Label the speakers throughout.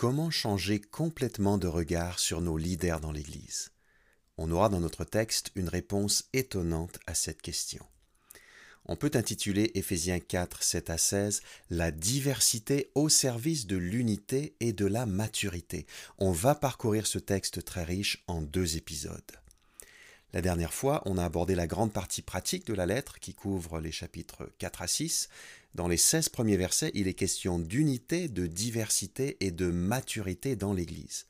Speaker 1: Comment changer complètement de regard sur nos leaders dans l'Église On aura dans notre texte une réponse étonnante à cette question. On peut intituler Éphésiens 4, 7 à 16 La diversité au service de l'unité et de la maturité. On va parcourir ce texte très riche en deux épisodes. La dernière fois, on a abordé la grande partie pratique de la lettre qui couvre les chapitres 4 à 6. Dans les 16 premiers versets, il est question d'unité, de diversité et de maturité dans l'Église.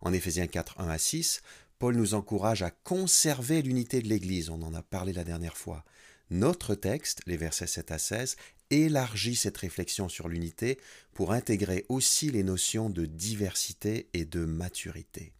Speaker 1: En Éphésiens 4, 1 à 6, Paul nous encourage à conserver l'unité de l'Église, on en a parlé la dernière fois. Notre texte, les versets 7 à 16, élargit cette réflexion sur l'unité pour intégrer aussi les notions de diversité et de maturité.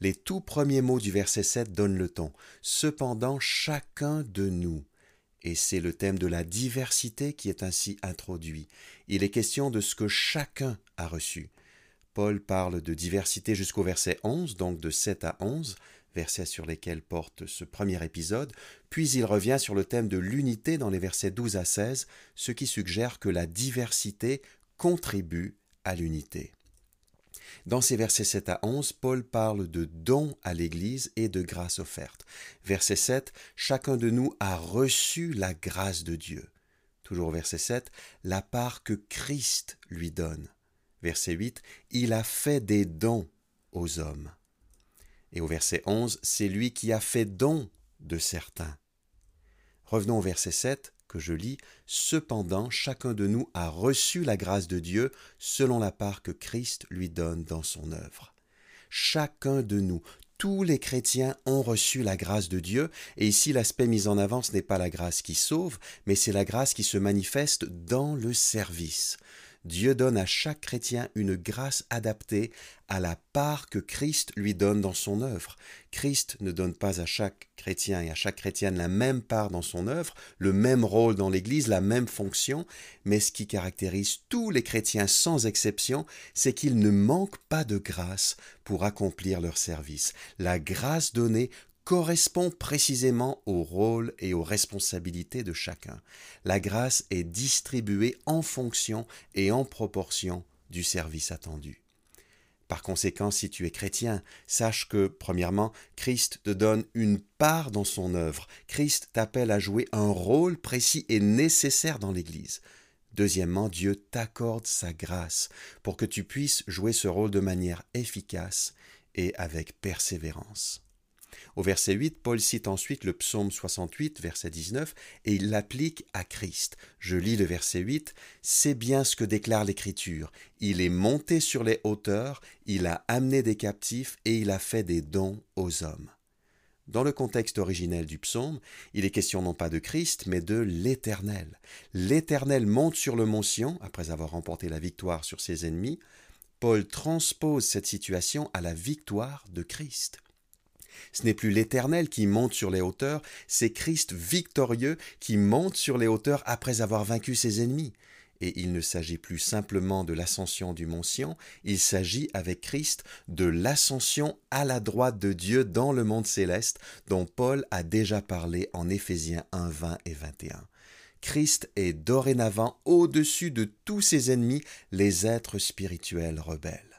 Speaker 1: Les tout premiers mots du verset 7 donnent le ton. Cependant, chacun de nous. Et c'est le thème de la diversité qui est ainsi introduit. Il est question de ce que chacun a reçu. Paul parle de diversité jusqu'au verset 11, donc de 7 à 11, versets sur lesquels porte ce premier épisode, puis il revient sur le thème de l'unité dans les versets 12 à 16, ce qui suggère que la diversité contribue à l'unité. Dans ces versets 7 à 11, Paul parle de dons à l'Église et de grâce offerte. Verset 7, chacun de nous a reçu la grâce de Dieu. Toujours verset 7, la part que Christ lui donne. Verset 8, il a fait des dons aux hommes. Et au verset 11, c'est lui qui a fait don de certains. Revenons au verset 7 que je lis. Cependant, chacun de nous a reçu la grâce de Dieu selon la part que Christ lui donne dans son œuvre. Chacun de nous, tous les chrétiens ont reçu la grâce de Dieu, et ici l'aspect mis en avant, ce n'est pas la grâce qui sauve, mais c'est la grâce qui se manifeste dans le service. Dieu donne à chaque chrétien une grâce adaptée à la part que Christ lui donne dans son œuvre. Christ ne donne pas à chaque chrétien et à chaque chrétienne la même part dans son œuvre, le même rôle dans l'Église, la même fonction, mais ce qui caractérise tous les chrétiens sans exception, c'est qu'ils ne manquent pas de grâce pour accomplir leur service. La grâce donnée correspond précisément au rôle et aux responsabilités de chacun. La grâce est distribuée en fonction et en proportion du service attendu. Par conséquent, si tu es chrétien, sache que, premièrement, Christ te donne une part dans son œuvre. Christ t'appelle à jouer un rôle précis et nécessaire dans l'Église. Deuxièmement, Dieu t'accorde sa grâce pour que tu puisses jouer ce rôle de manière efficace et avec persévérance. Au verset 8, Paul cite ensuite le psaume 68, verset 19, et il l'applique à Christ. Je lis le verset 8, C'est bien ce que déclare l'Écriture. Il est monté sur les hauteurs, il a amené des captifs et il a fait des dons aux hommes. Dans le contexte originel du psaume, il est question non pas de Christ, mais de l'Éternel. L'Éternel monte sur le mont Sion, après avoir remporté la victoire sur ses ennemis. Paul transpose cette situation à la victoire de Christ. Ce n'est plus l'Éternel qui monte sur les hauteurs, c'est Christ victorieux qui monte sur les hauteurs après avoir vaincu ses ennemis. Et il ne s'agit plus simplement de l'ascension du mont Sion, il s'agit avec Christ de l'ascension à la droite de Dieu dans le monde céleste dont Paul a déjà parlé en Éphésiens 1, 20 et 21. Christ est dorénavant au-dessus de tous ses ennemis, les êtres spirituels rebelles.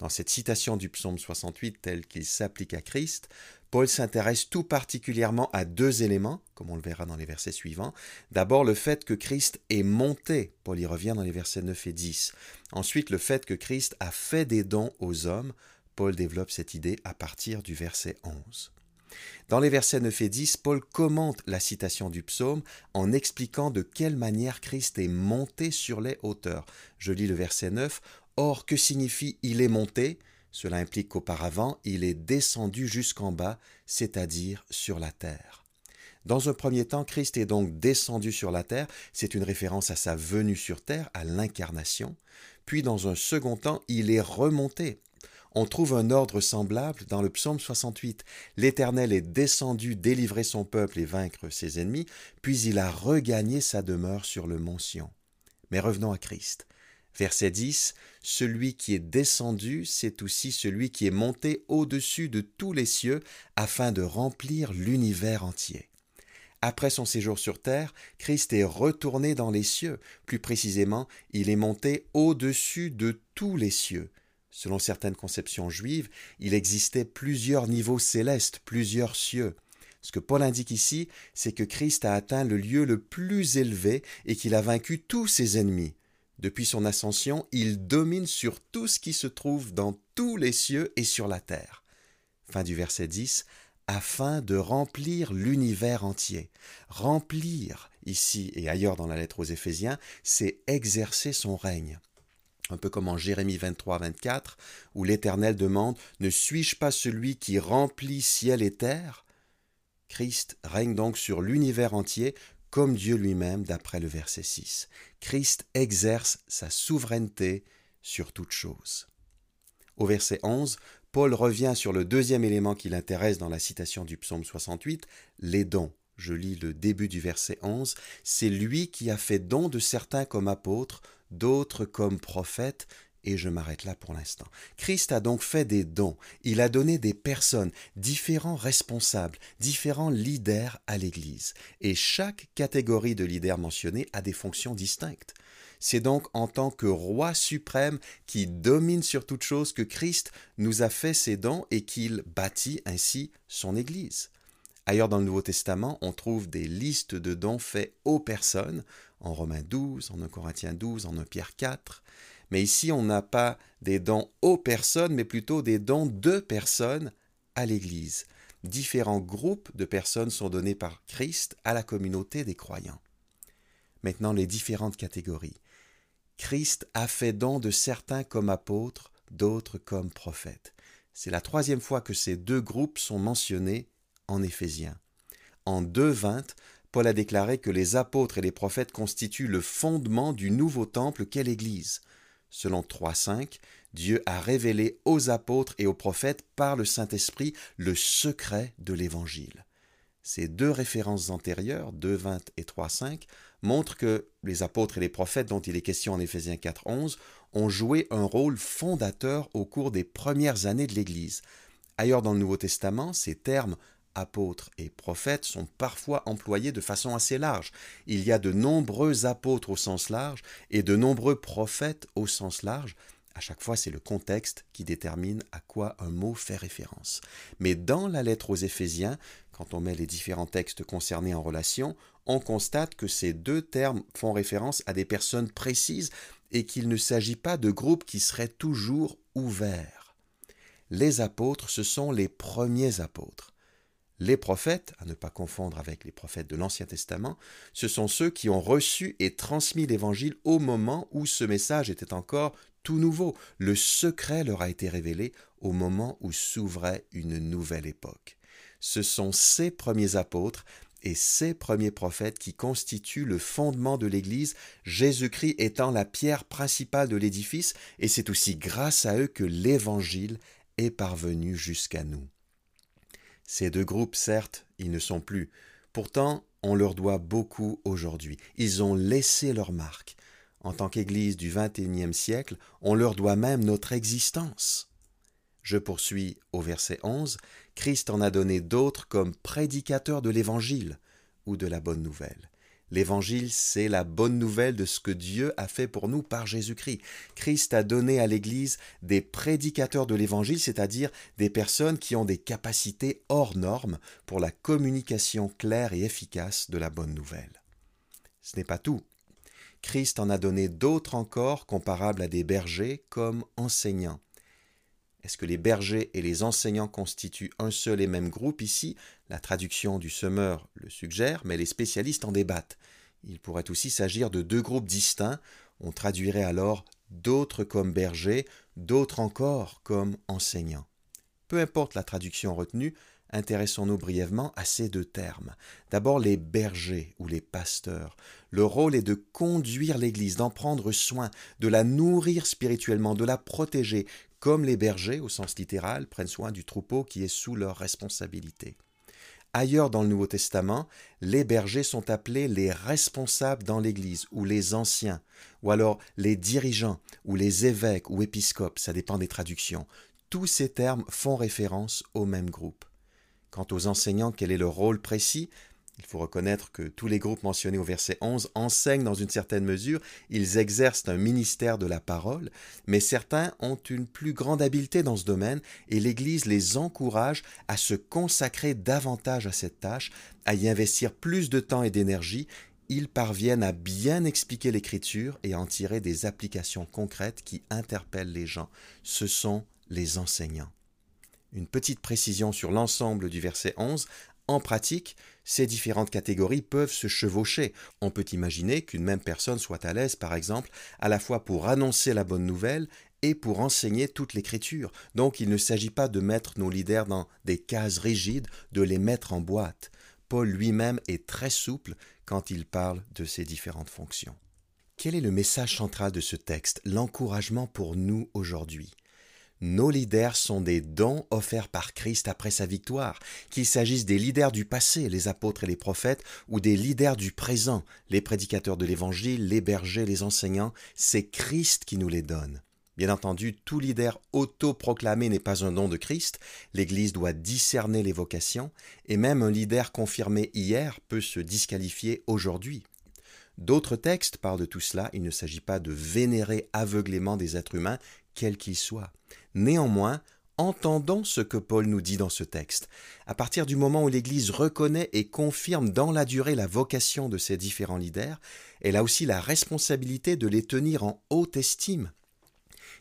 Speaker 1: Dans cette citation du psaume 68 tel qu'il s'applique à Christ, Paul s'intéresse tout particulièrement à deux éléments, comme on le verra dans les versets suivants. D'abord le fait que Christ est monté, Paul y revient dans les versets 9 et 10. Ensuite le fait que Christ a fait des dons aux hommes, Paul développe cette idée à partir du verset 11. Dans les versets 9 et 10, Paul commente la citation du psaume en expliquant de quelle manière Christ est monté sur les hauteurs. Je lis le verset 9. Or, que signifie il est monté Cela implique qu'auparavant, il est descendu jusqu'en bas, c'est-à-dire sur la terre. Dans un premier temps, Christ est donc descendu sur la terre, c'est une référence à sa venue sur terre, à l'incarnation. Puis dans un second temps, il est remonté. On trouve un ordre semblable dans le psaume 68. L'Éternel est descendu délivrer son peuple et vaincre ses ennemis, puis il a regagné sa demeure sur le mont Sion. Mais revenons à Christ. Verset 10, Celui qui est descendu, c'est aussi celui qui est monté au-dessus de tous les cieux afin de remplir l'univers entier. Après son séjour sur terre, Christ est retourné dans les cieux. Plus précisément, il est monté au-dessus de tous les cieux. Selon certaines conceptions juives, il existait plusieurs niveaux célestes, plusieurs cieux. Ce que Paul indique ici, c'est que Christ a atteint le lieu le plus élevé et qu'il a vaincu tous ses ennemis. Depuis son ascension, il domine sur tout ce qui se trouve dans tous les cieux et sur la terre. Fin du verset 10 afin de remplir l'univers entier. Remplir, ici et ailleurs dans la lettre aux Éphésiens, c'est exercer son règne. Un peu comme en Jérémie 23, 24, où l'Éternel demande Ne suis-je pas celui qui remplit ciel et terre? Christ règne donc sur l'univers entier comme Dieu lui-même, d'après le verset 6. Christ exerce sa souveraineté sur toute chose. Au verset 11, Paul revient sur le deuxième élément qui l'intéresse dans la citation du psaume 68, les dons. Je lis le début du verset 11. C'est lui qui a fait don de certains comme apôtres, d'autres comme prophètes, et je m'arrête là pour l'instant. Christ a donc fait des dons. Il a donné des personnes, différents responsables, différents leaders à l'Église. Et chaque catégorie de leaders mentionnés a des fonctions distinctes. C'est donc en tant que roi suprême qui domine sur toute chose que Christ nous a fait ses dons et qu'il bâtit ainsi son Église. Ailleurs dans le Nouveau Testament, on trouve des listes de dons faits aux personnes, en Romains 12, en 1 Corinthiens 12, en 1 Pierre 4. Mais ici, on n'a pas des dons aux personnes, mais plutôt des dons de personnes à l'Église. Différents groupes de personnes sont donnés par Christ à la communauté des croyants. Maintenant, les différentes catégories. Christ a fait don de certains comme apôtres, d'autres comme prophètes. C'est la troisième fois que ces deux groupes sont mentionnés en Éphésiens. En 2.20, Paul a déclaré que les apôtres et les prophètes constituent le fondement du nouveau temple qu'est l'Église. Selon 3.5, Dieu a révélé aux apôtres et aux prophètes par le Saint-Esprit le secret de l'Évangile. Ces deux références antérieures, 2.20 et 3.5, montre que les apôtres et les prophètes dont il est question en Éphésiens 4.11 ont joué un rôle fondateur au cours des premières années de l'Église. Ailleurs dans le Nouveau Testament, ces termes apôtres et prophètes sont parfois employés de façon assez large. Il y a de nombreux apôtres au sens large et de nombreux prophètes au sens large. À chaque fois, c'est le contexte qui détermine à quoi un mot fait référence. Mais dans la lettre aux Éphésiens, quand on met les différents textes concernés en relation, on constate que ces deux termes font référence à des personnes précises et qu'il ne s'agit pas de groupes qui seraient toujours ouverts. Les apôtres, ce sont les premiers apôtres. Les prophètes, à ne pas confondre avec les prophètes de l'Ancien Testament, ce sont ceux qui ont reçu et transmis l'Évangile au moment où ce message était encore tout nouveau. Le secret leur a été révélé au moment où s'ouvrait une nouvelle époque ce sont ces premiers apôtres et ces premiers prophètes qui constituent le fondement de l'Église, Jésus-Christ étant la pierre principale de l'édifice, et c'est aussi grâce à eux que l'Évangile est parvenu jusqu'à nous. Ces deux groupes, certes, ils ne sont plus. Pourtant, on leur doit beaucoup aujourd'hui. Ils ont laissé leur marque. En tant qu'Église du XXIe siècle, on leur doit même notre existence. Je poursuis au verset 11. Christ en a donné d'autres comme prédicateurs de l'Évangile ou de la bonne nouvelle. L'Évangile, c'est la bonne nouvelle de ce que Dieu a fait pour nous par Jésus-Christ. Christ a donné à l'Église des prédicateurs de l'Évangile, c'est-à-dire des personnes qui ont des capacités hors normes pour la communication claire et efficace de la bonne nouvelle. Ce n'est pas tout. Christ en a donné d'autres encore comparables à des bergers comme enseignants. Est-ce que les bergers et les enseignants constituent un seul et même groupe ici? La traduction du semeur le suggère, mais les spécialistes en débattent. Il pourrait aussi s'agir de deux groupes distincts. On traduirait alors d'autres comme bergers, d'autres encore comme enseignants. Peu importe la traduction retenue, intéressons-nous brièvement à ces deux termes. D'abord les bergers ou les pasteurs. Le rôle est de conduire l'Église, d'en prendre soin, de la nourrir spirituellement, de la protéger, comme les bergers, au sens littéral, prennent soin du troupeau qui est sous leur responsabilité. Ailleurs dans le Nouveau Testament, les bergers sont appelés les responsables dans l'Église, ou les anciens, ou alors les dirigeants, ou les évêques, ou épiscopes, ça dépend des traductions. Tous ces termes font référence au même groupe. Quant aux enseignants, quel est leur rôle précis? Il faut reconnaître que tous les groupes mentionnés au verset 11 enseignent dans une certaine mesure, ils exercent un ministère de la parole, mais certains ont une plus grande habileté dans ce domaine et l'Église les encourage à se consacrer davantage à cette tâche, à y investir plus de temps et d'énergie. Ils parviennent à bien expliquer l'Écriture et à en tirer des applications concrètes qui interpellent les gens. Ce sont les enseignants. Une petite précision sur l'ensemble du verset 11. En pratique, ces différentes catégories peuvent se chevaucher. On peut imaginer qu'une même personne soit à l'aise, par exemple, à la fois pour annoncer la bonne nouvelle et pour enseigner toute l'écriture. Donc il ne s'agit pas de mettre nos leaders dans des cases rigides, de les mettre en boîte. Paul lui-même est très souple quand il parle de ces différentes fonctions. Quel est le message central de ce texte, l'encouragement pour nous aujourd'hui? Nos leaders sont des dons offerts par Christ après sa victoire, qu'il s'agisse des leaders du passé, les apôtres et les prophètes, ou des leaders du présent, les prédicateurs de l'Évangile, les bergers, les enseignants, c'est Christ qui nous les donne. Bien entendu, tout leader autoproclamé n'est pas un don de Christ, l'Église doit discerner les vocations, et même un leader confirmé hier peut se disqualifier aujourd'hui. D'autres textes parlent de tout cela, il ne s'agit pas de vénérer aveuglément des êtres humains, quels qu'ils soient. Néanmoins, entendons ce que Paul nous dit dans ce texte. À partir du moment où l'Église reconnaît et confirme dans la durée la vocation de ses différents leaders, elle a aussi la responsabilité de les tenir en haute estime.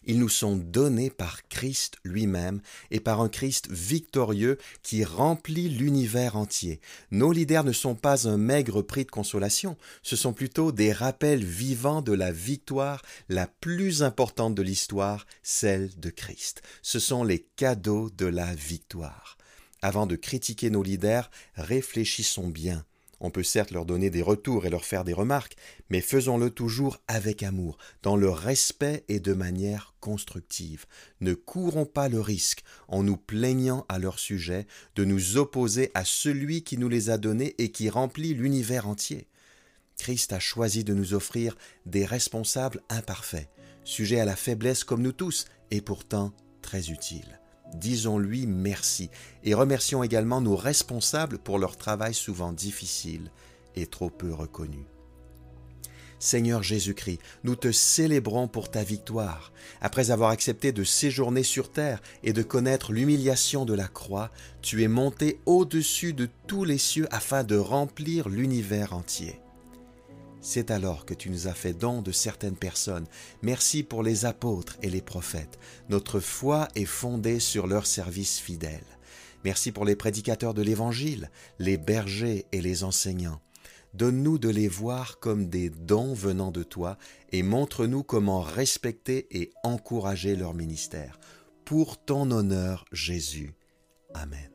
Speaker 1: Ils nous sont donnés par Christ lui-même et par un Christ victorieux qui remplit l'univers entier. Nos leaders ne sont pas un maigre prix de consolation, ce sont plutôt des rappels vivants de la victoire la plus importante de l'histoire, celle de Christ. Ce sont les cadeaux de la victoire. Avant de critiquer nos leaders, réfléchissons bien on peut certes leur donner des retours et leur faire des remarques, mais faisons-le toujours avec amour, dans le respect et de manière constructive. Ne courons pas le risque, en nous plaignant à leur sujet, de nous opposer à celui qui nous les a donnés et qui remplit l'univers entier. Christ a choisi de nous offrir des responsables imparfaits, sujets à la faiblesse comme nous tous, et pourtant très utiles. Disons-lui merci et remercions également nos responsables pour leur travail souvent difficile et trop peu reconnu. Seigneur Jésus-Christ, nous te célébrons pour ta victoire. Après avoir accepté de séjourner sur terre et de connaître l'humiliation de la croix, tu es monté au-dessus de tous les cieux afin de remplir l'univers entier. C'est alors que tu nous as fait don de certaines personnes. Merci pour les apôtres et les prophètes. Notre foi est fondée sur leur service fidèle. Merci pour les prédicateurs de l'Évangile, les bergers et les enseignants. Donne-nous de les voir comme des dons venant de toi et montre-nous comment respecter et encourager leur ministère. Pour ton honneur, Jésus. Amen.